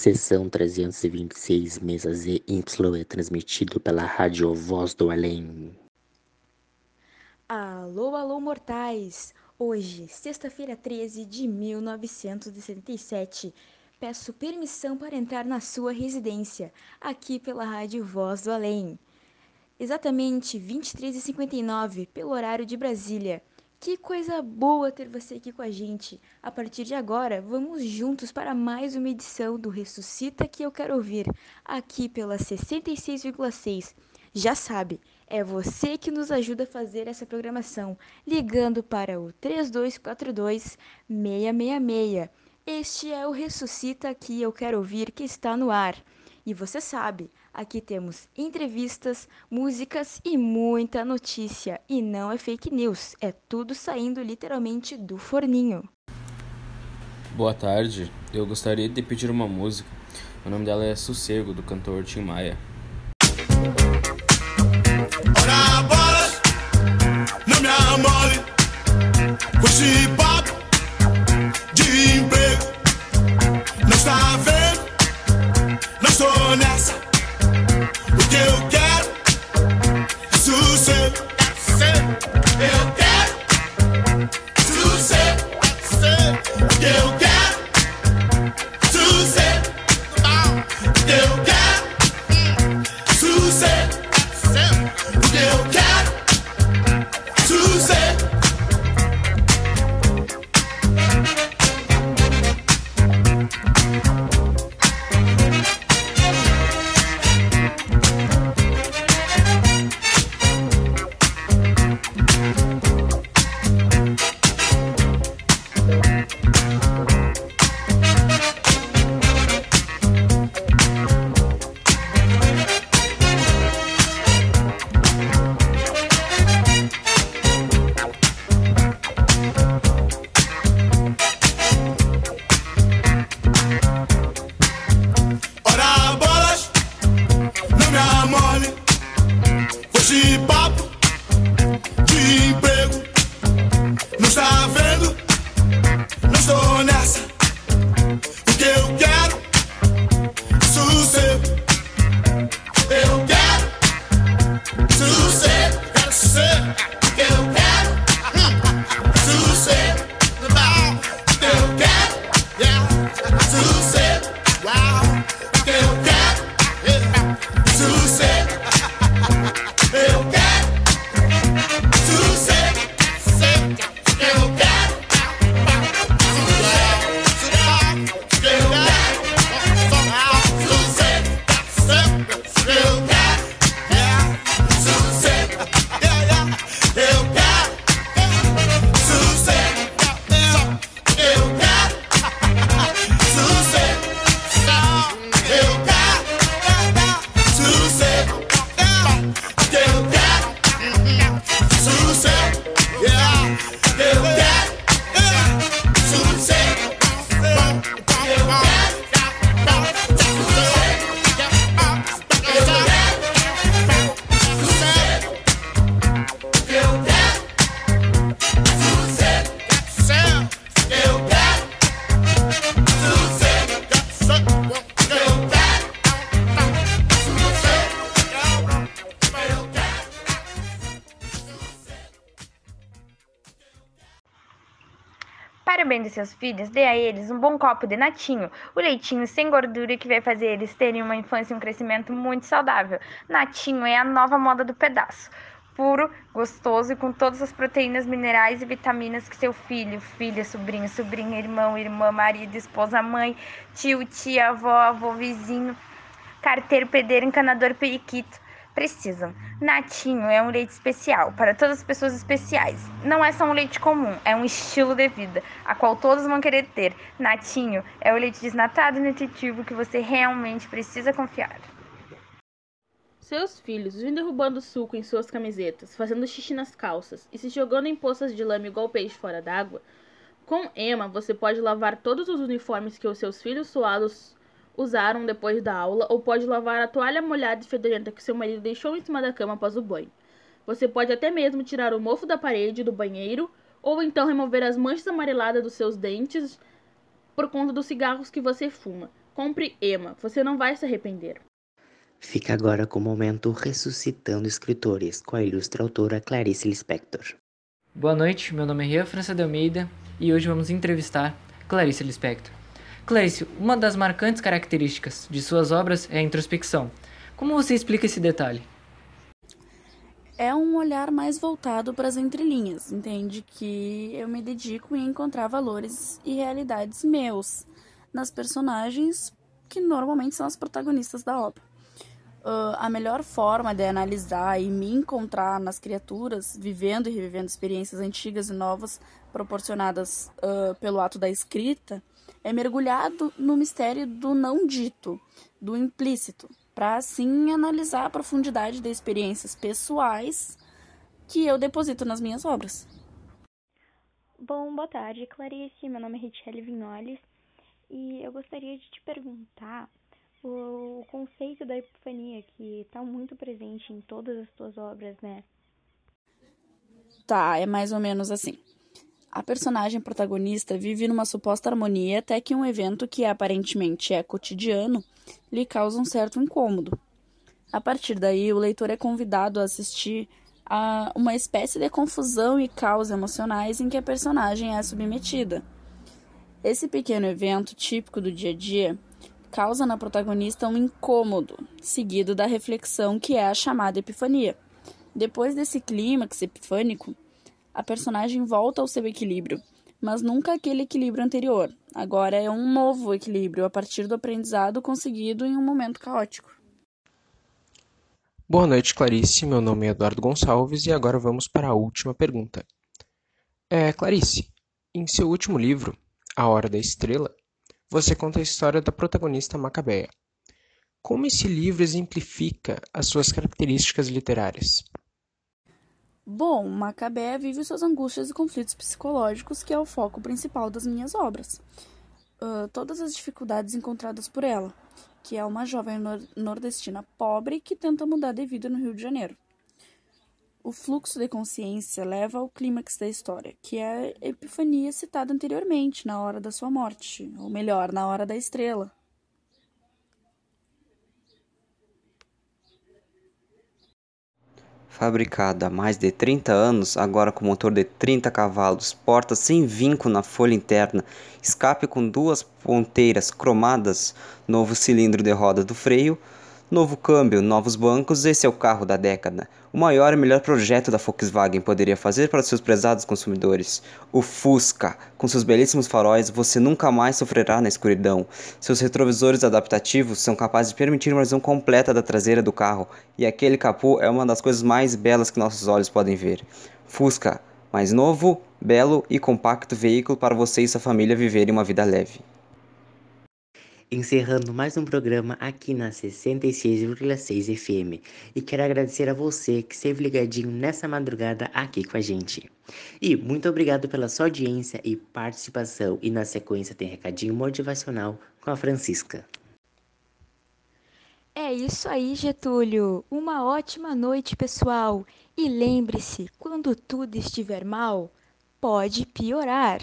Sessão 326, mesa ZY é transmitido pela Rádio Voz do Além. Alô, alô, mortais! Hoje, sexta-feira 13 de 1977, peço permissão para entrar na sua residência, aqui pela Rádio Voz do Além. Exatamente 23h59, pelo horário de Brasília. Que coisa boa ter você aqui com a gente. A partir de agora, vamos juntos para mais uma edição do Ressuscita que eu quero ouvir, aqui pela 66,6. Já sabe, é você que nos ajuda a fazer essa programação, ligando para o 3242 666. Este é o Ressuscita que eu quero ouvir que está no ar. E você sabe, aqui temos entrevistas, músicas e muita notícia. E não é fake news, é tudo saindo literalmente do forninho. Boa tarde, eu gostaria de pedir uma música. O nome dela é Sossego, do cantor Tim Maia. Para bem dos seus filhos, dê a eles um bom copo de natinho, o leitinho sem gordura que vai fazer eles terem uma infância e um crescimento muito saudável. Natinho é a nova moda do pedaço. Puro, gostoso e com todas as proteínas, minerais e vitaminas que seu filho, filha, sobrinho, sobrinha, irmão, irmã, marido, esposa, mãe, tio, tia, avó, avô, vizinho, carteiro, pedreiro, encanador, periquito precisam. Natinho é um leite especial para todas as pessoas especiais. Não é só um leite comum, é um estilo de vida, a qual todos vão querer ter. Natinho é o leite desnatado e nutritivo que você realmente precisa confiar. Seus filhos vêm derrubando suco em suas camisetas, fazendo xixi nas calças e se jogando em poças de lama igual peixe fora d'água? Com Emma, você pode lavar todos os uniformes que os seus filhos suados usaram depois da aula ou pode lavar a toalha molhada e fedorenta que seu marido deixou em cima da cama após o banho. Você pode até mesmo tirar o mofo da parede do banheiro ou então remover as manchas amareladas dos seus dentes por conta dos cigarros que você fuma. Compre Ema, você não vai se arrepender. Fica agora com o momento Ressuscitando Escritores, com a ilustre autora Clarice Lispector. Boa noite, meu nome é Ria França de Almeida e hoje vamos entrevistar Clarice Lispector. Clarice, uma das marcantes características de suas obras é a introspecção. Como você explica esse detalhe? É um olhar mais voltado para as entrelinhas, entende? Que eu me dedico em encontrar valores e realidades meus nas personagens que normalmente são as protagonistas da obra. Uh, a melhor forma de analisar e me encontrar nas criaturas, vivendo e revivendo experiências antigas e novas proporcionadas uh, pelo ato da escrita, é mergulhado no mistério do não dito, do implícito, para assim analisar a profundidade de experiências pessoais que eu deposito nas minhas obras. Bom, boa tarde, Clarice. Meu nome é Richelle Vignoles e eu gostaria de te perguntar o, conceito da epifania que está muito presente em todas as tuas obras, né? Tá, é mais ou menos assim. A personagem protagonista vive numa suposta harmonia até que um evento que aparentemente é cotidiano lhe causa um certo incômodo. A partir daí, o leitor é convidado a assistir a uma espécie de confusão e caos emocionais em que a personagem é submetida. Esse pequeno evento típico do dia a dia causa na protagonista um incômodo, seguido da reflexão que é a chamada epifania. Depois desse clímax epifânico, a personagem volta ao seu equilíbrio, mas nunca aquele equilíbrio anterior. Agora é um novo equilíbrio a partir do aprendizado conseguido em um momento caótico. Boa noite, Clarice. Meu nome é Eduardo Gonçalves e agora vamos para a última pergunta. É, Clarice, em seu último livro, A Hora da Estrela, você conta a história da protagonista Macabeia. Como esse livro exemplifica as suas características literárias? Bom, Macabeia vive suas angústias e conflitos psicológicos, que é o foco principal das minhas obras. Uh, todas as dificuldades encontradas por ela, que é uma jovem nor nordestina pobre que tenta mudar de vida no Rio de Janeiro. O fluxo de consciência leva ao clímax da história, que é a epifania citada anteriormente, na hora da sua morte, ou melhor, na hora da estrela. Fabricada há mais de 30 anos, agora com motor de 30 cavalos, porta sem vinco na folha interna, escape com duas ponteiras cromadas, novo cilindro de roda do freio, Novo câmbio, novos bancos, esse é o carro da década. O maior e melhor projeto da Volkswagen poderia fazer para seus prezados consumidores. O Fusca, com seus belíssimos faróis, você nunca mais sofrerá na escuridão. Seus retrovisores adaptativos são capazes de permitir uma visão completa da traseira do carro, e aquele capô é uma das coisas mais belas que nossos olhos podem ver. Fusca, mais novo, belo e compacto veículo para você e sua família viverem uma vida leve encerrando mais um programa aqui na 66,6 FM. E quero agradecer a você que esteve ligadinho nessa madrugada aqui com a gente. E muito obrigado pela sua audiência e participação. E na sequência tem recadinho motivacional com a Francisca. É isso aí, Getúlio. Uma ótima noite, pessoal. E lembre-se, quando tudo estiver mal, pode piorar.